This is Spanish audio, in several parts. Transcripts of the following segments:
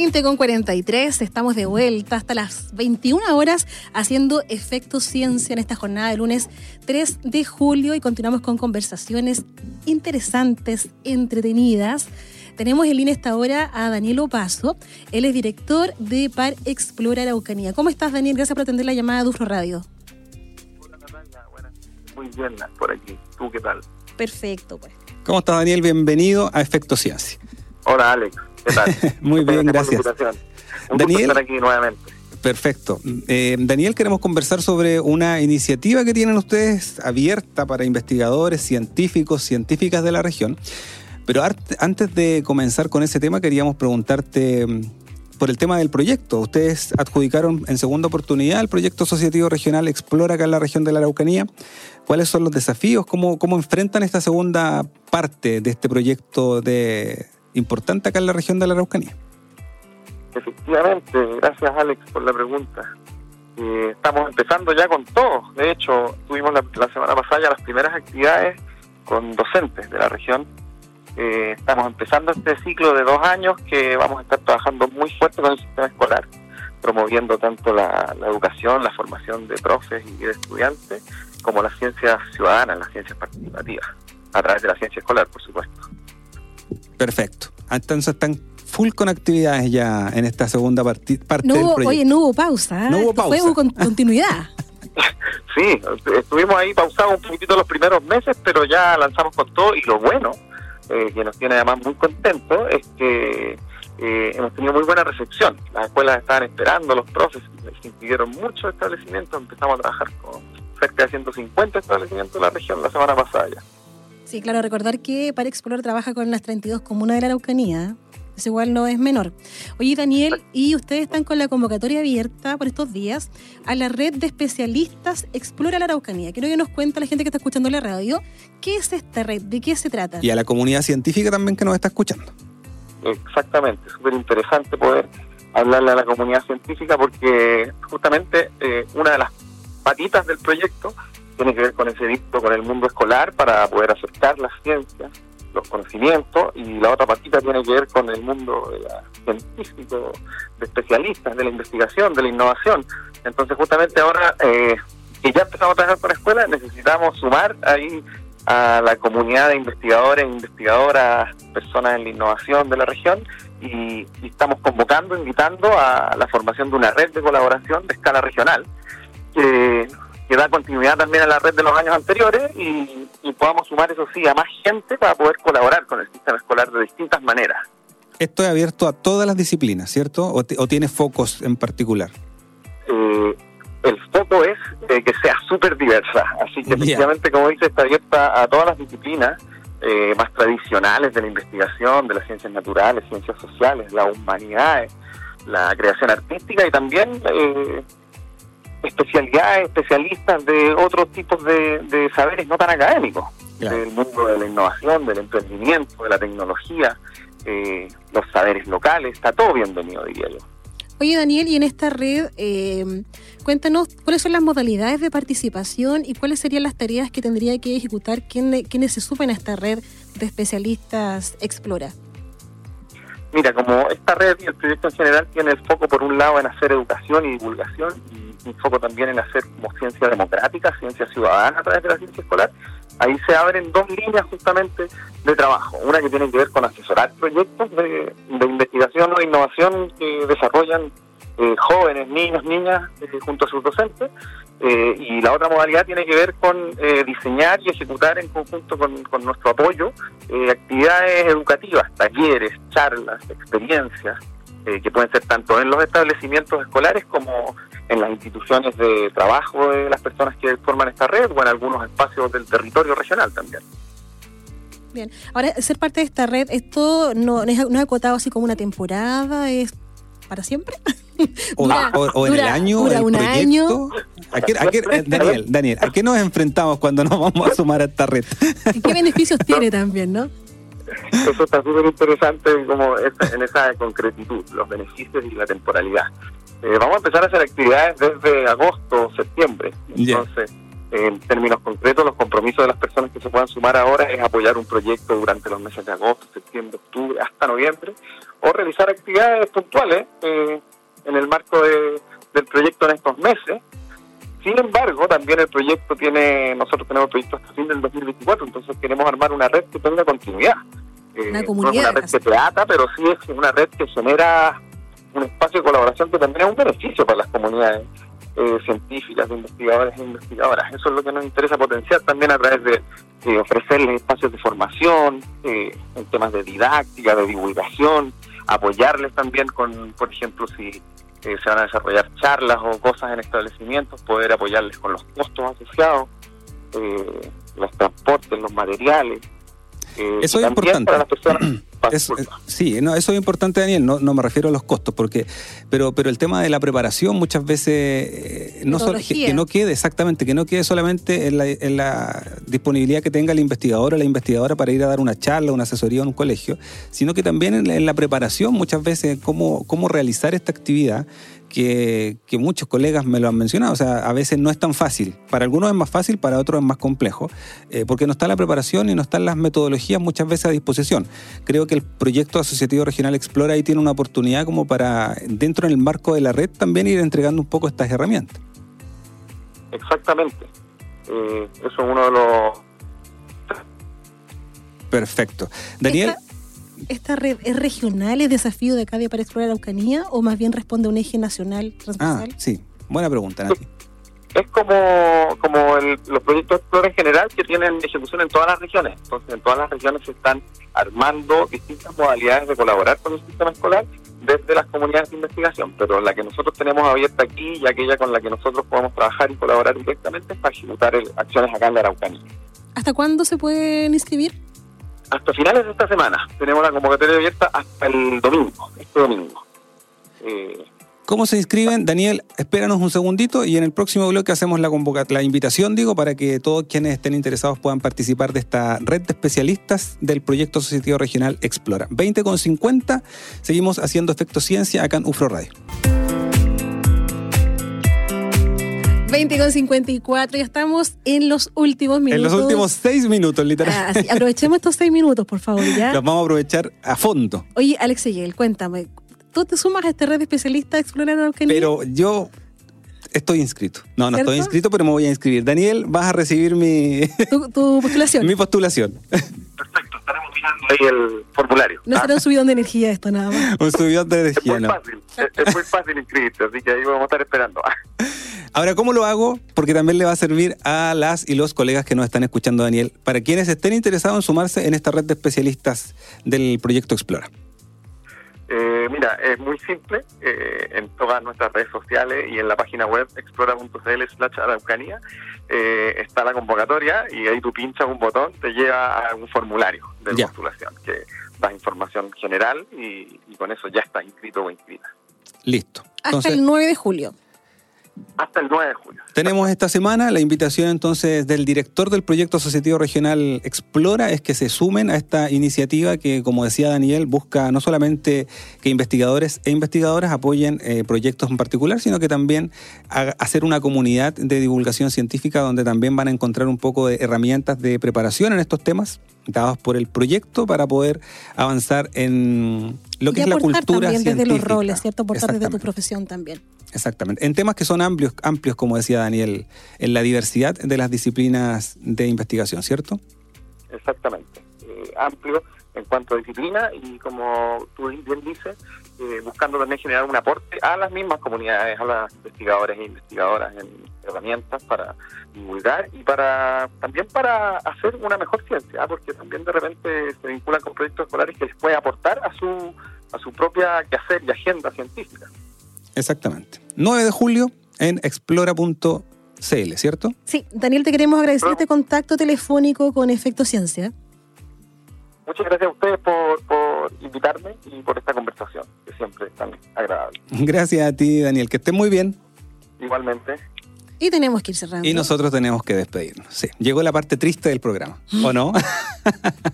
20 con 43, estamos de vuelta hasta las 21 horas haciendo Efecto Ciencia en esta jornada de lunes 3 de julio y continuamos con conversaciones interesantes, entretenidas. Tenemos en línea esta hora a Daniel Opaso, él es director de Par Explora Araucanía. ¿Cómo estás Daniel? Gracias por atender la llamada de Ufro Radio. Hola Natalia, buenas. Muy bien por aquí. ¿Tú qué tal? Perfecto, pues. ¿Cómo estás Daniel? Bienvenido a Efecto Ciencia. Hola Alex. Muy bien, gracias. Daniel, estar aquí nuevamente. Perfecto. Eh, Daniel, queremos conversar sobre una iniciativa que tienen ustedes abierta para investigadores, científicos, científicas de la región. Pero antes de comenzar con ese tema, queríamos preguntarte mm, por el tema del proyecto. Ustedes adjudicaron en segunda oportunidad el proyecto asociativo regional Explora acá en la región de la Araucanía. ¿Cuáles son los desafíos? ¿Cómo, cómo enfrentan esta segunda parte de este proyecto de, importante acá en la región de la Araucanía. Efectivamente, gracias Alex por la pregunta. Eh, estamos empezando ya con todo. De hecho, tuvimos la, semana pasada ya las primeras actividades con docentes de la región. Eh, estamos empezando este ciclo de dos años que vamos a estar trabajando muy fuerte con el sistema escolar, promoviendo tanto la, la educación, la formación de profes y de estudiantes, como las ciencias ciudadanas, las ciencias participativas, a través de la ciencia escolar, por supuesto. Perfecto. Entonces están full con actividades ya en esta segunda parte del proyecto. Oye, no hubo pausa. ¿eh? No hubo pausa. Fue con continuidad. sí, estuvimos ahí pausados un poquitito los primeros meses, pero ya lanzamos con todo y lo bueno, eh, que nos tiene además muy contentos, es que eh, hemos tenido muy buena recepción. Las escuelas estaban esperando, los profes se inscribieron muchos establecimientos, empezamos a trabajar con cerca de 150 establecimientos de la región la semana pasada ya. Sí, claro, recordar que Para Explorar trabaja con las 32 comunas de la Araucanía. Eso igual no es menor. Oye, Daniel, y ustedes están con la convocatoria abierta por estos días a la red de especialistas Explora la Araucanía. Quiero que nos cuente la gente que está escuchando la radio qué es esta red, de qué se trata. Y a la comunidad científica también que nos está escuchando. Exactamente, súper interesante poder hablarle a la comunidad científica porque justamente eh, una de las patitas del proyecto tiene que ver con ese vínculo con el mundo escolar para poder acercar las ciencias, los conocimientos, y la otra partita tiene que ver con el mundo científico, de especialistas, de la investigación, de la innovación. Entonces, justamente ahora eh, que ya empezamos a trabajar con escuelas, necesitamos sumar ahí a la comunidad de investigadores investigadoras, personas en la innovación de la región, y, y estamos convocando, invitando a la formación de una red de colaboración de escala regional, que que da continuidad también a la red de los años anteriores y, podamos sumar, eso sí, a más gente para poder colaborar con el sistema escolar de distintas maneras. Esto es abierto a todas las disciplinas, ¿cierto? ¿O, tiene focos en particular? Eh, el foco es eh, que sea súper diversa, así que efectivamente, como dice, está abierta a todas las disciplinas eh, más tradicionales de la investigación, de las ciencias naturales, ciencias sociales, la humanidad, la creación artística y también especialidades, especialistas de otros tipos de, saberes no tan académicos, del mundo de la innovación, del emprendimiento, de la tecnología, eh, los saberes locales, está todo bienvenido, diría yo. Oye, Daniel, y en esta red, eh, cuéntanos cuáles son las modalidades de participación y cuáles serían las tareas que tendría que ejecutar quienes se suben a esta red de especialistas Explora. Mira, como esta red y el proyecto en general tiene el foco por un lado en hacer educación y divulgación y un foco también en hacer como ciencia democrática, ciencia ciudadana a través de la ciencia escolar, ahí se abren dos líneas justamente de trabajo. Una que tiene que ver con asesorar proyectos de, de investigación o innovación que desarrollan eh, jóvenes, niños, niñas, eh, junto a sus docentes. Eh, y la otra modalidad tiene que ver con diseñar y ejecutar en conjunto con, nuestro apoyo actividades educativas, talleres, charlas, experiencias, que pueden ser tanto en los establecimientos escolares como en las instituciones de trabajo de las personas que forman esta red o en algunos espacios del territorio regional también. Bien, ahora ser parte de esta red, esto no, no es acotado así como una temporada, es para siempre. O, en el año, un año. ¿A qué, a qué- eh, Daniel, Daniel, ¿a qué nos enfrentamos cuando nos vamos a sumar a esta red? ¿Y qué beneficios tiene también, no? Eso está súper interesante como en esa concretitud, los beneficios y la temporalidad. Eh, vamos a empezar a hacer actividades desde agosto, septiembre. Entonces, en términos concretos, los compromisos de las personas que se puedan sumar ahora es apoyar un proyecto durante los meses de agosto, septiembre, octubre, hasta noviembre, o realizar actividades puntuales eh, en el marco de- del proyecto en estos meses. Sin embargo, también el proyecto tiene, nosotros tenemos proyecto hasta fin del 2024, entonces queremos armar una red que tenga continuidad. Eh, Una no es comunidad, una red que te ata, pero sí es una red que genera un espacio de colaboración que también es un beneficio para las comunidades eh, científicas, de investigadores e investigadoras. Eso es lo que nos interesa potenciar también a través de, de ofrecerles espacios de formación, eh, en temas de didáctica, de divulgación, apoyarles también con, por ejemplo, si eh, se van a desarrollar charlas o cosas en establecimientos, poder apoyarles con los costos asociados, eh, los transportes, los materiales. eh, Eso es importante. Para las personas. Es- disculpa. sí, no, eso es importante, Daniel. No, no me refiero a los costos, porque, pero, pero el tema de la preparación muchas veces eh, no solo, que, no quede exactamente, que no quede solamente en la, en la disponibilidad que tenga el investigador o la investigadora para ir a dar una charla, una asesoría en un colegio, sino que también en la, en la preparación muchas veces cómo, cómo realizar esta actividad que, que muchos colegas me lo han mencionado. O sea, a veces no es tan fácil. Para algunos es más fácil, para otros es más complejo, eh, porque no está la preparación y no están las metodologías muchas veces a disposición. Creo que el proyecto asociativo regional Explora ahí tiene una oportunidad como para, dentro del marco de la red, también ir entregando un poco estas herramientas. Exactamente. Eh, eso es uno de los Perfecto. Daniel, ¿Esta, esta red es regional, es desafío de Academia para explorar Araucanía o más bien responde a un eje nacional ah, transversal? sí, buena pregunta, Nati. es como, como el- los proyectos Explora en general que tienen ejecución en todas las regiones. Entonces, en todas las regiones se están armando distintas modalidades de colaborar con el sistema escolar desde las comunidades de investigación. Pero la que nosotros tenemos abierta aquí y aquella con la que nosotros podemos trabajar y colaborar directamente es para ejecutar el- acciones acá en la Araucanía. ¿Hasta cuándo se pueden inscribir? Hasta finales de esta semana tenemos la convocatoria abierta hasta el domingo, este domingo. Eh, ¿Cómo se inscriben? Daniel, espéranos un segundito y en el próximo bloque hacemos la, la invitación, digo, para que todos quienes estén interesados puedan participar de esta red de especialistas del proyecto asociativo regional Explora. 20 con 50, seguimos haciendo Efecto Ciencia acá en UFRO Radio. 20 con 54, ya estamos en los últimos minutos. En los últimos seis minutos, literal. Ah, sí, aprovechemos estos seis minutos, por favor, ¿ya? Los vamos a aprovechar a fondo. Oye, Alex Eyel, cuéntame, ¿tú te sumas a esta red de especialistas de Explorar Araucanía? Pero yo estoy inscrito. No, no ¿Cierto? estoy inscrito, pero me voy a inscribir. Daniel, vas a recibir mi, ¿Tu, tu postulación? mi postulación. perfecto, estaremos mirando ahí el formulario. No Ah, será un subidón de energía esto nada más. Un subidón de es energía, muy ¿no? fácil, es, es muy fácil inscribirse, así que ahí vamos a estar esperando. Ahora, ¿cómo lo hago? Porque también le va a servir a las y los colegas que nos están escuchando, Daniel, para quienes estén interesados en sumarse en esta red de especialistas del proyecto Explora. Eh, mira, es muy simple. eh, en todas nuestras redes sociales y en la página web explora.cl slash araucanía eh, está la convocatoria y ahí tú pinchas un botón, te lleva a un formulario de Ya. postulación que da información general y, y con eso ya estás inscrito o inscrita. Listo. Hasta el 9 de julio. Hasta el 9 de julio. tenemos esta semana la invitación entonces del director del proyecto asociativo regional Explora es que se sumen a esta iniciativa que, como decía Daniel, busca no solamente que investigadores e investigadoras apoyen eh, proyectos en particular, sino que también hacer una comunidad de divulgación científica donde también van a encontrar un poco de herramientas de preparación en estos temas dados por el proyecto para poder avanzar en lo que y es la cultura también desde los científica. roles, ¿cierto? Aportar desde tu profesión también. Exactamente. En temas que son amplios, amplios, como decía Daniel, en la diversidad de las disciplinas de investigación, ¿cierto? Exactamente. Eh, amplio en cuanto a disciplina y como tú bien dices, eh, buscando también generar un aporte a las mismas comunidades, a las investigadores e investigadoras en herramientas para divulgar y para también para hacer una mejor ciencia, ¿ah? porque también de repente se vinculan con proyectos escolares que les puede aportar a su a su propia quehacer y agenda científica. Exactamente. 9 de julio en explora.cl, ¿cierto? Sí, Daniel, te queremos agradecer este contacto telefónico con Efecto Ciencia. Muchas gracias a ustedes por, por invitarme y por esta conversación, que siempre es tan agradable. Gracias a ti, Daniel. Que estés muy bien. Igualmente. Y tenemos que ir cerrando. Y nosotros tenemos que despedirnos. Sí, llegó la parte triste del programa, ¿o no?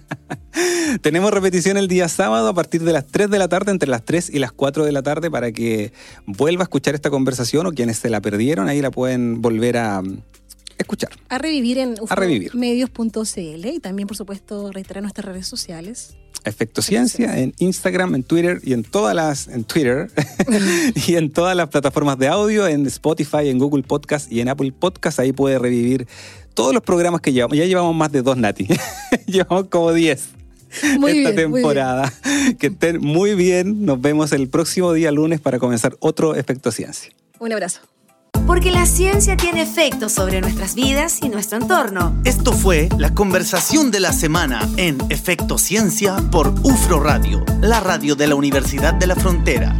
tenemos repetición el día sábado a partir de las 3 de la tarde, entre las 3 y las 4 de la tarde, para que vuelva a escuchar esta conversación o quienes se la perdieron, ahí la pueden volver a escuchar. A revivir en medios.cl y también, por supuesto, reiterar nuestras redes sociales. Efecto Ciencia en Instagram, en Twitter y en todas las en Twitter y en todas las plataformas de audio, en Spotify, en Google Podcast y en Apple Podcast. Ahí puede revivir todos los programas que llevamos. Ya llevamos más de dos, Nati. llevamos como 10 Muy esta bien, muy temporada. Que estén muy bien. Nos vemos el próximo día lunes para comenzar otro Efecto Ciencia. Un abrazo. Porque la ciencia tiene efectos sobre nuestras vidas y nuestro entorno. Esto fue la conversación de la semana en Efecto Ciencia por UFRO Radio, la radio de la Universidad de la Frontera.